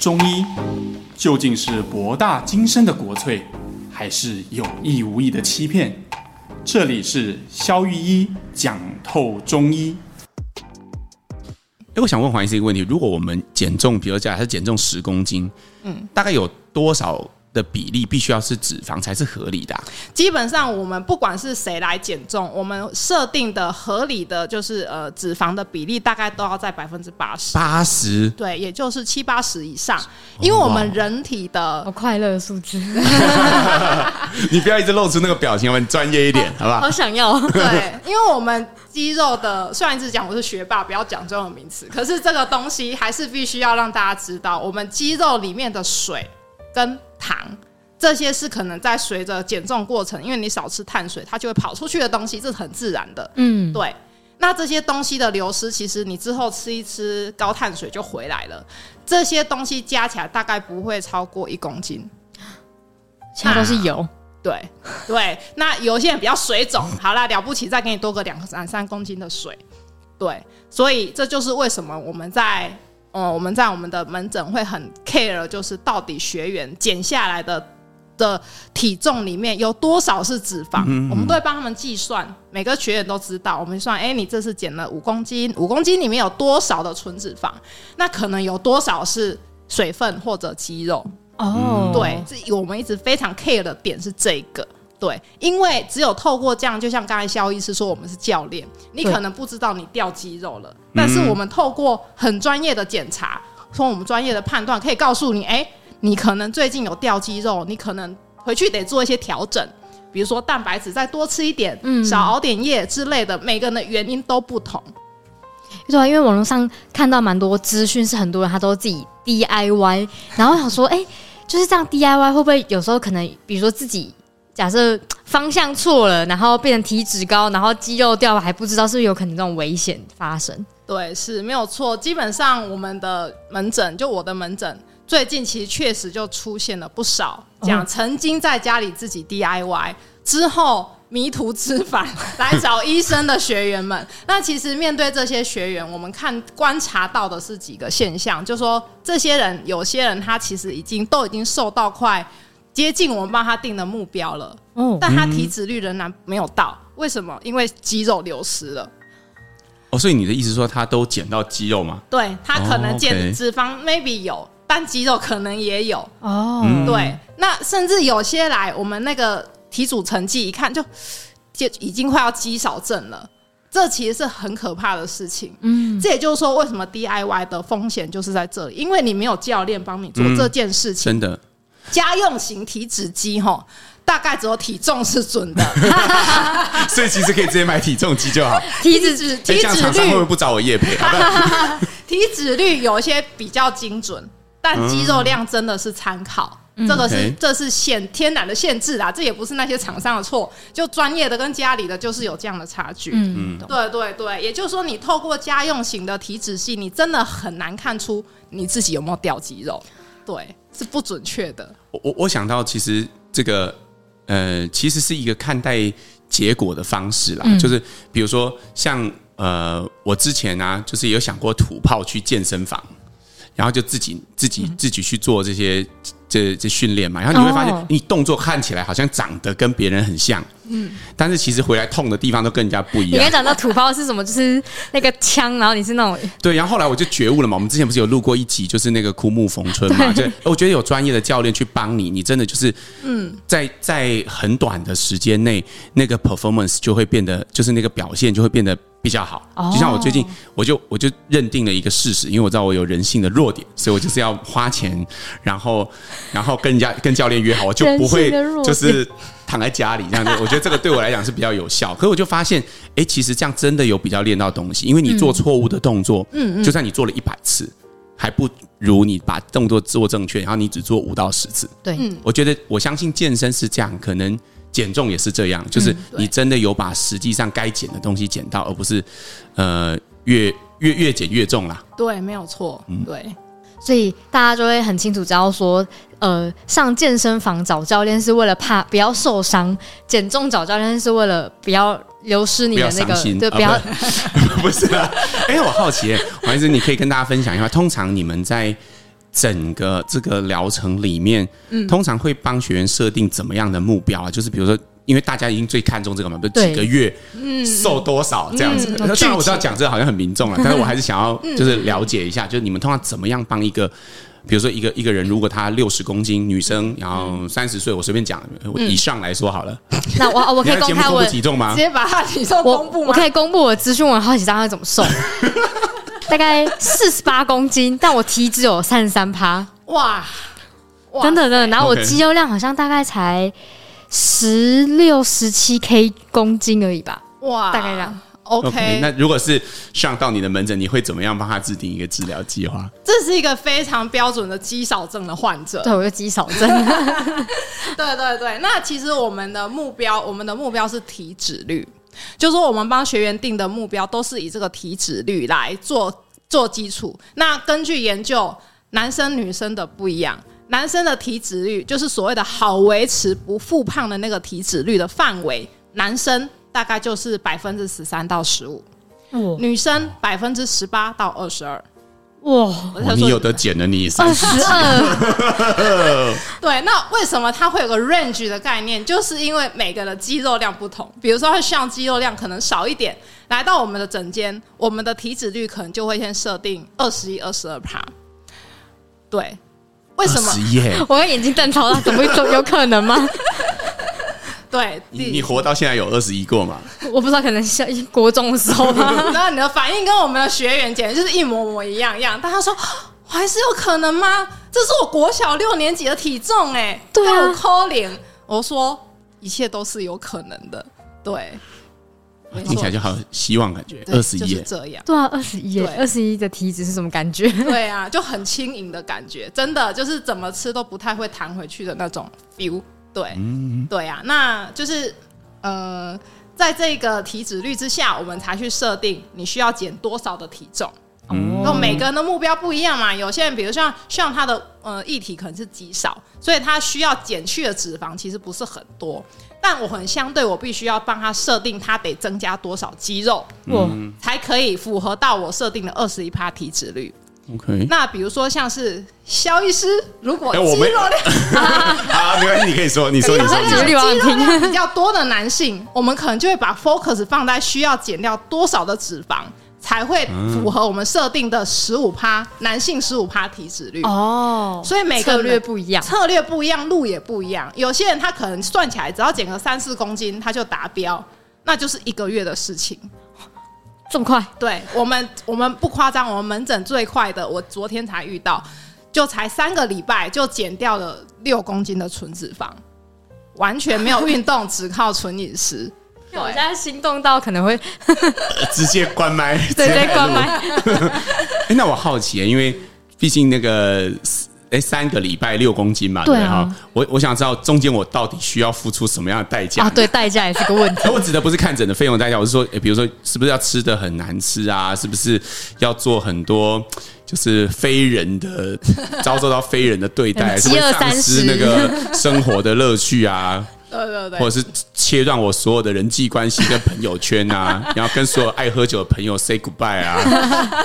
中医究竟是博大精深的国粹，还是有意无意的欺骗？这里是肖玉一讲透中医。哎，我想问黄医师一个问题：如果我们减重，比如假设减重十公斤，嗯，大概有多少？的比例必须要是脂肪才是合理的啊。基本上，我们不管是谁来减重，我们设定的合理的就是呃脂肪的比例大概都要在百分之八十。八十，对，也就是七八十以上，因为我们人体的好快乐的数字。你不要一直露出那个表情，我们专业一点，好不好？好想要。对，因为我们肌肉的，虽然一直讲我是学霸，不要讲这种名词，可是这个东西还是必须要让大家知道，我们肌肉里面的水跟糖这些是可能在随着减重过程，因为你少吃碳水，它就会跑出去的东西，这是很自然的。嗯，对。那这些东西的流失，其实你之后吃一吃高碳水就回来了。这些东西加起来大概不会超过一公斤，其他都是油。对对，那有些人比较水肿，好啦，了不起，再给你多个两三三公斤的水。对，所以这就是为什么我们在。哦，我们在我们的门诊会很 care，就是到底学员减下来的的体重里面有多少是脂肪，嗯嗯，我们都会帮他们计算。每个学员都知道，我们算，哎，你这次减了五公斤，五公斤里面有多少的纯脂肪？那可能有多少是水分或者肌肉？哦，对，这我们一直非常 care 的点是这个。对，因为只有透过这样，就像刚才肖医师说，我们是教练，你可能不知道你掉肌肉了，但是我们透过很专业的检查，从我们专业的判断，可以告诉你，哎，你可能最近有掉肌肉，你可能回去得做一些调整，比如说蛋白质再多吃一点，嗯，少熬点夜之类的，每个人的原因都不同。对啊，因为网络上看到蛮多资讯，是很多人他都自己 DIY，然后想说，哎，就是这样 DIY 会不会有时候可能，比如说自己。假设方向错了，然后变成体脂高，然后肌肉掉了，还不知道是不是有可能这种危险发生？对，是没有错。基本上我们的门诊，就我的门诊，最近其实确实就出现了不少讲曾经在家里自己 DIY 之后迷途知返来找医生的学员们。那其实面对这些学员，我们看观察到的是几个现象，就是说这些人有些人他其实已经都已经瘦到快。接近我们帮他定的目标了，但他体脂率仍然没有到，为什么？因为肌肉流失了。哦，所以你的意思说他都减到肌肉吗？对，他可能减脂肪，maybe 有，但肌肉可能也有。哦，对，那甚至有些来我们那个体组成绩一看就就已经快要肌少症了，这其实是很可怕的事情。嗯，这也就是说，为什么 DIY 的风险就是在这里，因为你没有教练帮你做这件事情，真的。家用型体脂机哈，大概只有体重是准的，所以其实可以直接买体重机就好。体脂脂体脂率会不会不找我叶配？体脂率有一些比较精准，但肌肉量真的是参考，这个是这是限天然的限制啊，这也不是那些厂商的错，就专业的跟家里的就是有这样的差距。嗯，对对对，也就是说，你透过家用型的体脂系，你真的很难看出你自己有没有掉肌肉。对。是不准确的。我我我想到，其实这个呃，其实是一个看待结果的方式啦。嗯、就是比如说，像呃，我之前啊，就是有想过土炮去健身房，然后就自己自己自己去做这些。这这训练嘛，然后你会发现，你动作看起来好像长得跟别人很像，嗯，但是其实回来痛的地方都跟人家不一样。你刚才讲到土包是什么？就是那个枪，然后你是那种对，然后后来我就觉悟了嘛。我们之前不是有录过一集，就是那个枯木逢春嘛，就我觉得有专业的教练去帮你，你真的就是嗯，在在很短的时间内，那个 performance 就会变得，就是那个表现就会变得。比较好，就像我最近，我就我就认定了一个事实，因为我知道我有人性的弱点，所以我就是要花钱，然后然后跟人家跟教练约好，我就不会就是躺在家里这样子。我觉得这个对我来讲是比较有效。可是我就发现，哎，其实这样真的有比较练到东西，因为你做错误的动作，嗯，就算你做了一百次，还不如你把动作做正确，然后你只做五到十次。对，我觉得我相信健身是这样，可能。减重也是这样，就是你真的有把实际上该减的东西减到，而不是呃越越越减越重啦。对，没有错。嗯，对。所以大家就会很清楚知道说，呃，上健身房找教练是为了怕不要受伤，减重找教练是为了不要流失你的那个，对，不要。不是啊，哎，我好奇，黄医生，你可以跟大家分享一下，通常你们在整个这个疗程里面，嗯，通常会帮学员设定怎么样的目标啊？就是比如说，因为大家已经最看重这个嘛，不几个月，嗯，瘦多少这样子。当然我知道讲这个好像很民众了，但是我还是想要就是了解一下，就是你们通常怎么样帮一个，比如说一个一个人，如果他六十公斤女生，然后三十岁，我随便讲以上来说好了。那我我可以公开我体重吗？直接把他体重公布吗？我可以公布我的资讯，我好奇他会怎么瘦。大概四十八公斤，但我体脂有三十三趴，哇，真的真的。然后我肌肉量好像大概才十六十七 K 公斤而已吧，哇，大概这样。OK，, okay 那如果是上到你的门诊，你会怎么样帮他制定一个治疗计划？这是一个非常标准的肌少症的患者，对，我有肌少症。对对对，那其实我们的目标，我们的目标是体脂率。就是说，我们帮学员定的目标都是以这个体脂率来做做基础。那根据研究，男生女生的不一样。男生的体脂率就是所谓的好维持不复胖的那个体脂率的范围，男生大概就是百分之十三到十五，女生百分之十八到二十二。哇，你有的减了，你二十二。对，那为什么它会有个 range 的概念？就是因为每个的肌肉量不同，比如说像肌肉量可能少一点，来到我们的整间，我们的体脂率可能就会先设定二十一、二十二趴。对，为什么？我眼睛瞪超大，怎么会有可能吗？对，你你活到现在有二十一过吗？我不知道，可能像 国中的时候吧。然后你的反应跟我们的学员简直就是一模模一样一样。但他说，还是有可能吗？这是我国小六年级的体重哎、欸，对啊，我抠脸。我说一切都是有可能的，对。听起来就好希望感觉二十一，就是这样。对啊，二十一，二十一的体脂是什么感觉？对啊，就很轻盈的感觉，真的就是怎么吃都不太会弹回去的那种 feel。对，嗯、对呀、啊，那就是呃，在这个体脂率之下，我们才去设定你需要减多少的体重。嗯，然后每个人的目标不一样嘛，有些人比如像像他的呃议题可能是极少，所以他需要减去的脂肪其实不是很多。但我很相对，我必须要帮他设定他得增加多少肌肉，嗯，才可以符合到我设定的二十一趴体脂率。OK，那比如说像是肖医师，如果肌肉量 啊，没关系，你可以说，你说，你说，肌肉量比较多的男性，我们可能就会把 focus 放在需要减掉多少的脂肪，才会符合我们设定的十五趴男性十五趴体脂率哦。所以每个策略不一样，策略不一样，路也不一样。有些人他可能算起来只要减个三四公斤，他就达标，那就是一个月的事情。这么快？对我们，我们不夸张，我们门诊最快的，我昨天才遇到，就才三个礼拜就减掉了六公斤的纯脂肪，完全没有运动，只靠纯饮食。我现在心动到可能会直接关麦，直接关麦。哎，那我好奇，因为毕竟那个。哎，三个礼拜六公斤嘛，对哈、啊。我我想知道中间我到底需要付出什么样的代价啊？对，代价也是个问题。我指的不是看诊的费用代价，我是说，比如说是不是要吃的很难吃啊？是不是要做很多就是非人的 遭受到非人的对待，是不是丧失那个生活的乐趣啊？对对对，或者是切断我所有的人际关系跟朋友圈啊，然后跟所有爱喝酒的朋友 say goodbye 啊，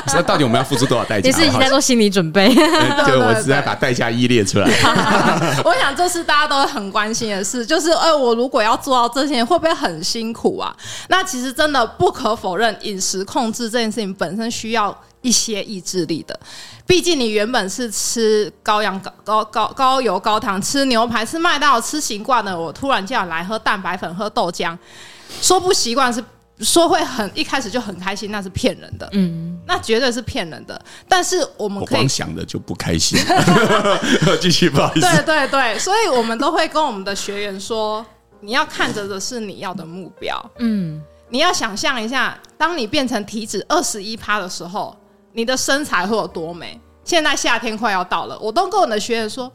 那到底我们要付出多少代价？也是已经在做心理准备。对，对我只在把代价一列出来。我想这是大家都很关心的事，就是哎，我如果要做到这些，会不会很辛苦啊？那其实真的不可否认，饮食控制这件事情本身需要一些意志力的。毕竟你原本是吃高羊高高高高油高糖，吃牛排吃麦当劳吃习惯了，我突然叫你来喝蛋白粉喝豆浆，说不习惯是说会很一开始就很开心，那是骗人的，嗯，那绝对是骗人的。但是我们可以光想的就不开心，继续不好意思。对对对，所以我们都会跟我们的学员说，你要看着的是你要的目标，嗯，你要想象一下，当你变成体脂二十一趴的时候。你的身材会有多美？现在夏天快要到了，我都跟我的学员说，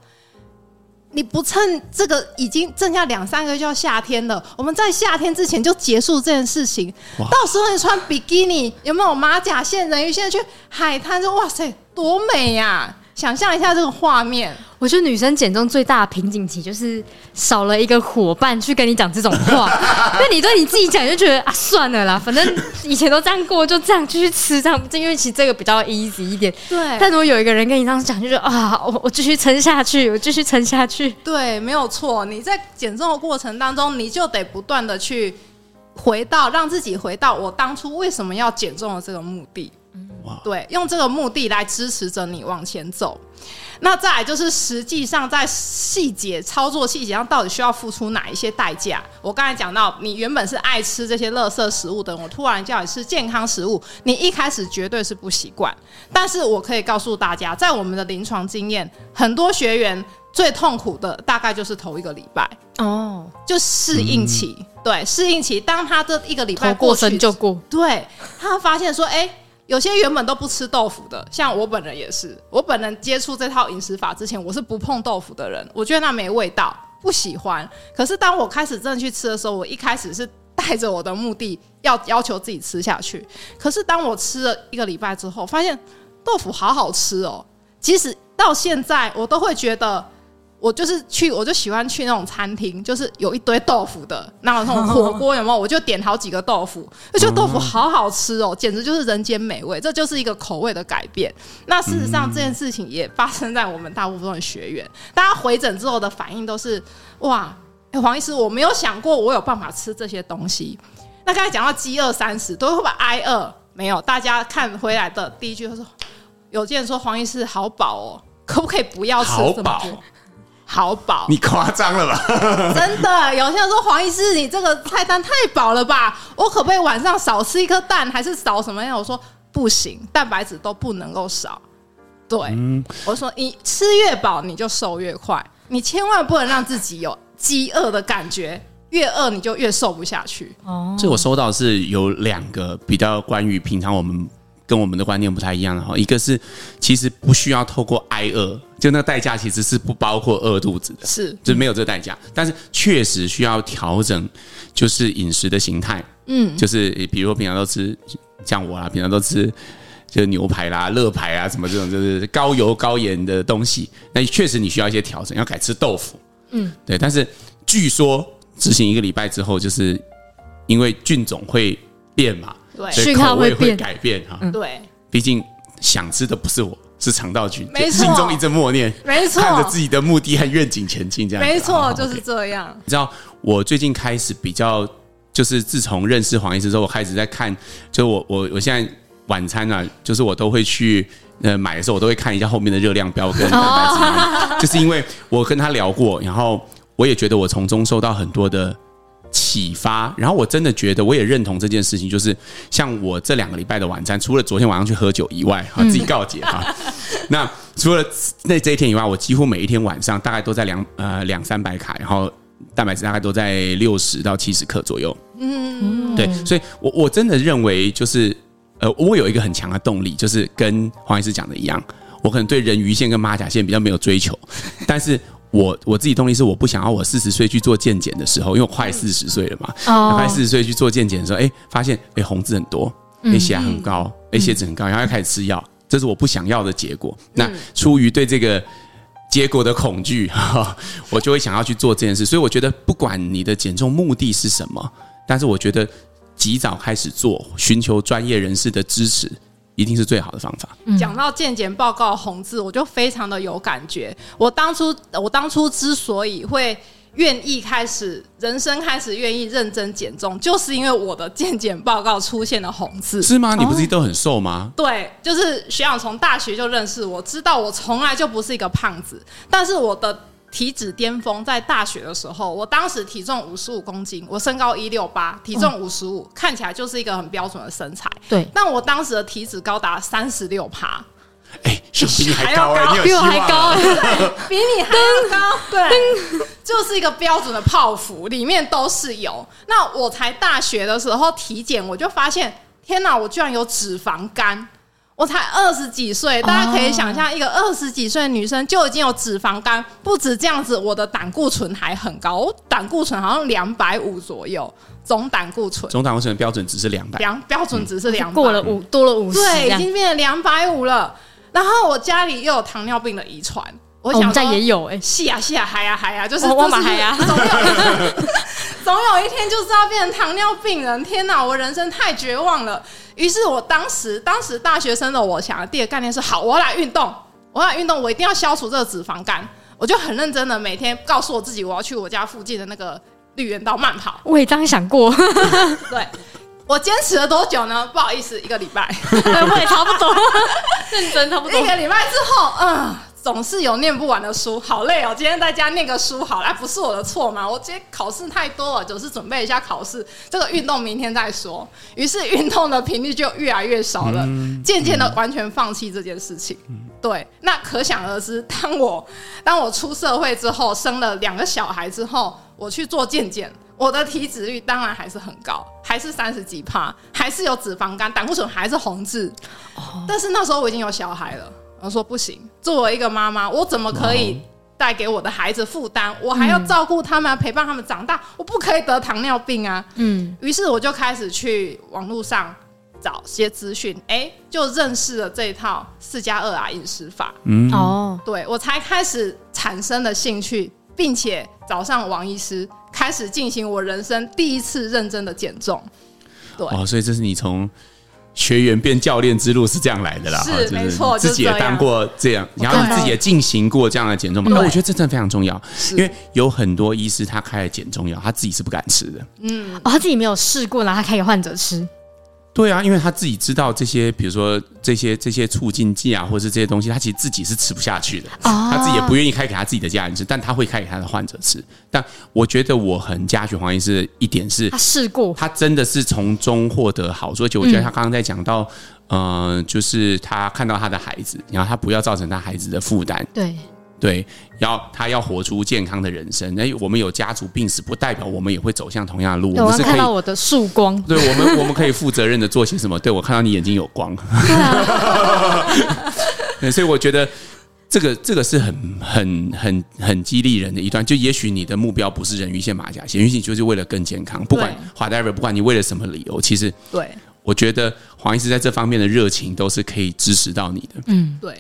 你不趁这个已经剩下两三个月就要夏天了，我们在夏天之前就结束这件事情。到时候你穿比基尼，有没有马甲线、人鱼线去海滩？就哇塞，多美呀！想象一下这个画面。我觉得女生减重最大的瓶颈期就是少了一个伙伴去跟你讲这种话，那你对你自己讲就觉得啊，算了啦，反正以前都这样过，就这样继续吃这样，因为其实这个比较 easy 一点。对，但如果有一个人跟你这样讲，就觉得啊，我我继续撑下去，我继续撑下去。对，没有错。你在减重的过程当中，你就得不断的去回到，让自己回到我当初为什么要减重的这个目的。哇对，用这个目的来支持着你往前走。那再来就是实际上在细节操作细节上，到底需要付出哪一些代价？我刚才讲到，你原本是爱吃这些垃圾食物的，我突然叫你吃健康食物，你一开始绝对是不习惯。但是我可以告诉大家，在我们的临床经验，很多学员最痛苦的大概就是头一个礼拜哦，就适应期。嗯、对，适应期，当他这一个礼拜过去就过，对，他发现说，哎、欸。有些原本都不吃豆腐的，像我本人也是。我本人接触这套饮食法之前，我是不碰豆腐的人，我觉得那没味道，不喜欢。可是当我开始真的去吃的时候，我一开始是带着我的目的要要求自己吃下去。可是当我吃了一个礼拜之后，发现豆腐好好吃哦。即使到现在，我都会觉得。我就是去，我就喜欢去那种餐厅，就是有一堆豆腐的那种火锅，有没有？我就点好几个豆腐，我觉得豆腐好好吃哦，简直就是人间美味。这就是一个口味的改变。那事实上，这件事情也发生在我们大部分的学员，大家回诊之后的反应都是：哇，欸，黄医师，我没有想过我有办法吃这些东西。那刚才讲到饥饿三十，都会不会挨饿？没有，大家看回来的第一句，他说：有些人说黄医师好饱哦，可不可以不要吃这么多？好饱，你夸张了吧？真的，有些人说黄医师，你这个菜单太饱了吧？我可不可以晚上少吃一颗蛋，还是少什么呀？我说不行，蛋白质都不能够少。对，嗯、我说你吃越饱你就瘦越快，你千万不能让自己有饥饿的感觉，越饿你就越瘦不下去。哦，这我收到是有两个比较关于平常我们。跟我们的观念不太一样的哈，一个是其实不需要透过挨饿，就那个代价其实是不包括饿肚子的，是。就没有这个代价，但是确实需要调整，就是饮食的形态，嗯，就是比如说平常都吃像我啊，平常都吃就是牛排啦、乐排啊什么这种就是高油高盐的东西，那确实你需要一些调整，要改吃豆腐，嗯，对，但是据说执行一个礼拜之后，就是因为菌种会变嘛。对，所以口味会改变哈。对，毕竟想吃的不是我，是肠道菌，没错，心中一阵默念，没错，看着自己的目的和愿景前进，这样没错，就是这样。你知道，我最近开始比较，就是自从认识黄医师之后，我开始在看，就我我我现在晚餐啊，就是我都会去呃买的时候，我都会看一下后面的热量标跟蛋白质，就是因为我跟他聊过，然后我也觉得我从中受到很多的。启发，然后我真的觉得，我也认同这件事情，就是像我这两个礼拜的晚餐，除了昨天晚上去喝酒以外，哈，自己告诫哈。那除了那这一天以外，我几乎每一天晚上大概都在两呃两三百卡，然后蛋白质大概都在六十到七十克左右。嗯，对，所以我我真的认为，就是呃，我有一个很强的动力，就是跟黄医师讲的一样，我可能对人鱼线跟马甲线比较没有追求，但是。我我自己动力是我不想要我四十岁去做健检的时候，因为我快四十岁了嘛，快四十岁去做健检的时候，哎，发现哎红字很多，哎血压很高，哎血脂很高，然后要开始吃药，这是我不想要的结果。那出于对这个结果的恐惧，我就会想要去做这件事。所以我觉得，不管你的减重目的是什么，但是我觉得及早开始做，寻求专业人士的支持。一定是最好的方法。讲到健检报告红字，我就非常的有感觉。我当初，我当初之所以会愿意开始人生，开始愿意认真减重，就是因为我的健检报告出现了红字。是吗？你不是都很瘦吗？哦，对，就是学长从大学就认识我，知道我从来就不是一个胖子，但是我的。体脂巅峰在大学的时候，我当时体重五十五公斤，我身高一六八，体重五十五，看起来就是一个很标准的身材。对，但我当时的体脂高达三十六趴，哎，比你还高，比我还高，比你还高，对，就是一个标准的泡芙，里面都是油。那我才大学的时候体检，我就发现，天哪，我居然有脂肪肝。我才二十几岁，大家可以想象，一个二十几岁的女生就已经有脂肪肝，不止这样子，我的胆固醇还很高，我胆固醇好像两百五左右，总胆固醇。总胆固醇的标准值是两百，两标准值是两百，过了五多了五十，对，已经变成两百五了。然后我家里又有糖尿病的遗传，我想说、哦、我们家也有哎、欸，是啊是啊，嗨呀嗨呀，就是我嘛嗨呀，总有总有一天就是要变成糖尿病人。天哪，我人生太绝望了。于是我当时当时大学生的我想的第二个概念是：好，我要来运动，我要来运动，我一定要消除这个脂肪肝。我就很认真的每天告诉我自己，我要去我家附近的那个绿园道慢跑。我也这样想过，对。我坚持了多久呢？不好意思，一个礼拜，我也差不多，认真差不多。一个礼拜之后，嗯，总是有念不完的书，好累哦。今天在家念个书好了，不是我的错嘛？我今天考试太多了，总是准备一下考试。这个运动明天再说。于是运动的频率就越来越少了，渐渐的完全放弃这件事情。对，那可想而知，当我当我出社会之后，生了两个小孩之后，我去做健检。我的体脂率当然还是很高，还是三十几帕，还是有脂肪肝，胆固醇还是红字。Oh. 但是那时候我已经有小孩了，我说不行，作为一个妈妈，我怎么可以带给我的孩子负担？我还要照顾他们，陪伴他们长大，我不可以得糖尿病啊。嗯，于是我就开始去网络上找些资讯，哎、欸，就认识了这一套四加二啊饮食法。嗯，哦，对，我才开始产生了兴趣。并且找上王医师，开始进行我人生第一次认真的减重。对，哦，所以这是你从学员变教练之路是这样来的啦。是，就是、没错，自己也当过这样，然后你自己也进行过这样的减重。那我觉得这真的非常重要，因为有很多医师他开了减重药，他自己是不敢吃的。嗯，哦，他自己没有试过，然后他开给患者吃。对啊，因为他自己知道这些，比如说这些这些促进剂啊，或者是这些东西，他其实自己是吃不下去的。哦、他自己也不愿意开给他自己的家人吃，但他会开给他的患者吃。但我觉得我很嘉许黄医师的一点是，他试过，他真的是从中获得好处。而且我觉得他刚刚在讲到，嗯、呃，就是他看到他的孩子，然后他不要造成他孩子的负担。对。对，要他要活出健康的人生。那，我们有家族病史，不代表我们也会走向同样的路。我们是看到我的曙光。对我们，我们可以负责任的做些什么？对我看到你眼睛有光。对啊。对，所以我觉得这个这个是很很很很激励人的一段。就也许你的目标不是人鱼线马甲线，也许你就是为了更健康。不管 whatever，不管你为了什么理由，其实对，我觉得黄医师在这方面的热情都是可以支持到你的。嗯，对。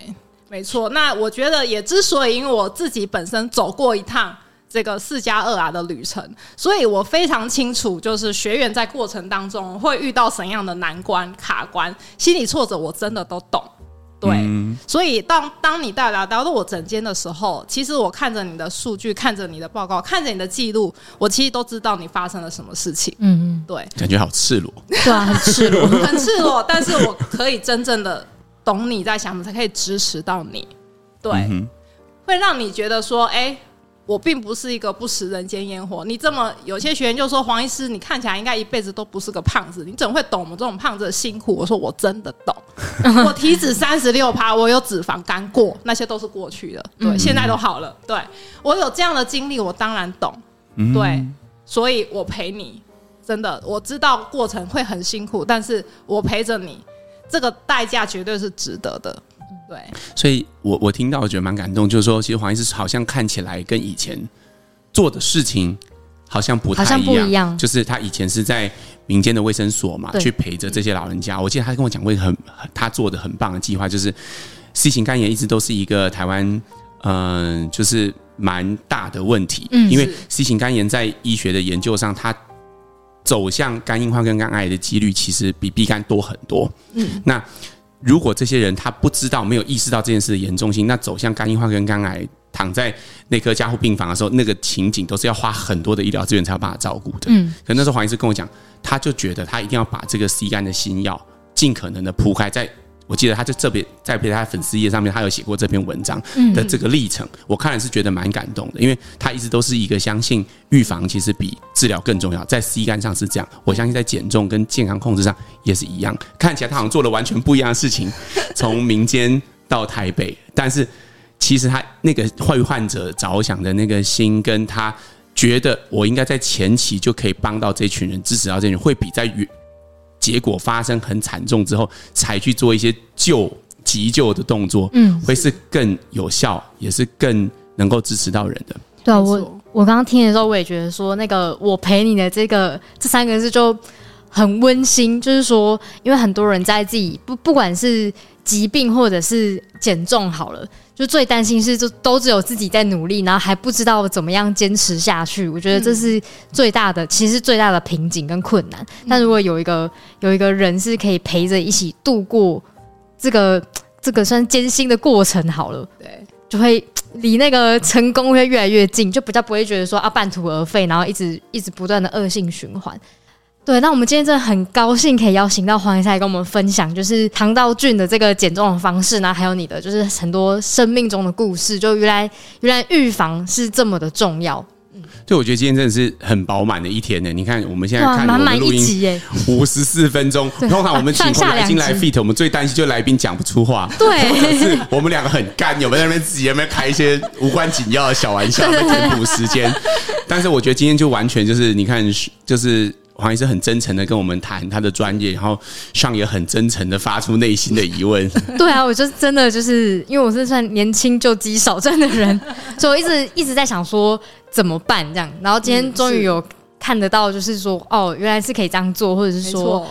没错，那我觉得也之所以因为我自己本身走过一趟这个四加二啊的旅程，所以我非常清楚，就是学员在过程当中会遇到什么样的难关卡关、心理挫折，我真的都懂。对，嗯、所以当当你带来到我诊间的时候，其实我看着你的数据，看着你的报告，看着你的记录，我其实都知道你发生了什么事情。嗯嗯，对，感觉好赤裸，对啊，很赤裸，很赤裸，但是我可以真正的。懂你在想什么，才可以支持到你，对，嗯、会让你觉得说，哎、欸，我并不是一个不食人间烟火。你这么有些学员就说，黄医师，你看起来应该一辈子都不是个胖子，你怎么会懂我们这种胖子的辛苦？我说我真的懂，我体脂三十六趴，我有脂肪肝过，那些都是过去的，对，嗯、现在都好了。对，我有这样的经历，我当然懂，嗯、对，所以我陪你，真的，我知道过程会很辛苦，但是我陪着你。这个代价绝对是值得的，对。所以我我听到我觉得蛮感动，就是说，其实黄医师好像看起来跟以前做的事情好像不太一样，不一样。就是他以前是在民间的卫生所嘛，去陪着这些老人家。我记得他跟我讲过一个很他做的很棒的计划，就是 C 型肝炎一直都是一个台湾嗯、呃，就是蛮大的问题。嗯，因为 C 型肝炎在医学的研究上，它走向肝硬化跟肝癌的几率其实比 B 肝多很多。嗯，那如果这些人他不知道、没有意识到这件事的严重性，那走向肝硬化跟肝癌，躺在内科加护病房的时候，那个情景都是要花很多的医疗资源才有办法照顾的。嗯，可那时候黄医师跟我讲，他就觉得他一定要把这个 C 肝的新药尽可能的铺开在。我记得他在这边在陪他粉丝页上面，他有写过这篇文章的这个历程，我看了是觉得蛮感动的，因为他一直都是一个相信预防其实比治疗更重要，在 C 肝上是这样，我相信在减重跟健康控制上也是一样。看起来他好像做了完全不一样的事情，从民间到台北，但是其实他那个为患者着想的那个心，跟他觉得我应该在前期就可以帮到这群人，支持到这群人，会比在远。结果发生很惨重之后，才去做一些救急救的动作，嗯，会是更有效，也是更能够支持到人的。对啊，我我刚刚听的时候，我也觉得说，那个我陪你的这个这三个字就很温馨，就是说，因为很多人在自己不不管是疾病或者是减重好了，就最担心是就都只有自己在努力，然后还不知道怎么样坚持下去。我觉得这是最大的，其实最大的瓶颈跟困难。但如果有一个有一个人是可以陪着一起度过这个这个算艰辛的过程好了，对，就会离那个成功会越来越近，就比较不会觉得说啊半途而废，然后一直一直不断的恶性循环。对，那我们今天真的很高兴可以邀请到黄医生来跟我们分享，就是肠道菌的这个减重的方式，然后还有你的就是很多生命中的故事，就原来原来预防是这么的重要。嗯，对，我觉得今天真的是很饱满的一天呢。你看我们现在看我们录音，五十四分钟。通常我们 请来宾来 fit，我们最担心就来宾讲不出话，对，是我们两个很干，有没有在那边自己有没有开一些无关紧要的小玩笑来填补时间？但是我觉得今天就完全就是你看，就是。黄医师很真诚的跟我们谈他的专业，然后上也很真诚的发出内心的疑问。对啊，我就真的就是因为我是算年轻就肌少症的人，所以我一直一直在想说怎么办这样。然后今天终于有看得到，就是说、嗯、哦，原来是可以这样做，或者是说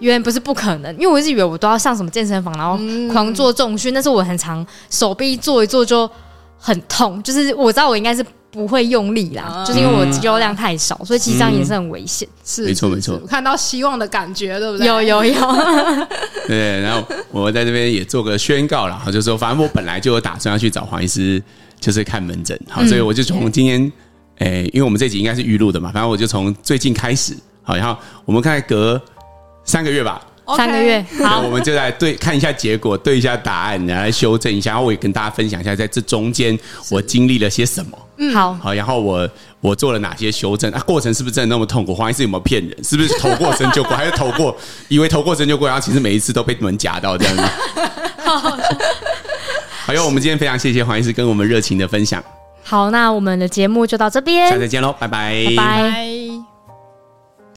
原来不是不可能。因为我一直以为我都要上什么健身房，然后狂做重训，嗯、但是我很常手臂做一做就很痛，就是我知道我应该是。不会用力啦，嗯、就是因为我肌肉量太少，所以其实这样也是很危险。是，没错没错。看到希望的感觉，对不对？有有有。对，然后我在这边也做个宣告了，就是说，反正我本来就有打算要去找黄医师，就是看门诊，好，所以我就从今天，哎、嗯，因为我们这集应该是预录的嘛，反正我就从最近开始，好，然后我们看隔三个月吧。三个月，好，我们就来对看一下结果，对一下答案，然后来修正一下。然后我也跟大家分享一下，在这中间我经历了些什么。嗯，好，好，然后我我做了哪些修正？啊，过程是不是真的那么痛苦？黄医师有没有骗人？是不是投过身就过？还是投过以为投过身就过？然后其实每一次都被你们夹到这样子。好，好哟，我们今天非常谢谢黄医师跟我们热情的分享。好，那我们的节目就到这边，下次见喽，拜拜，拜拜。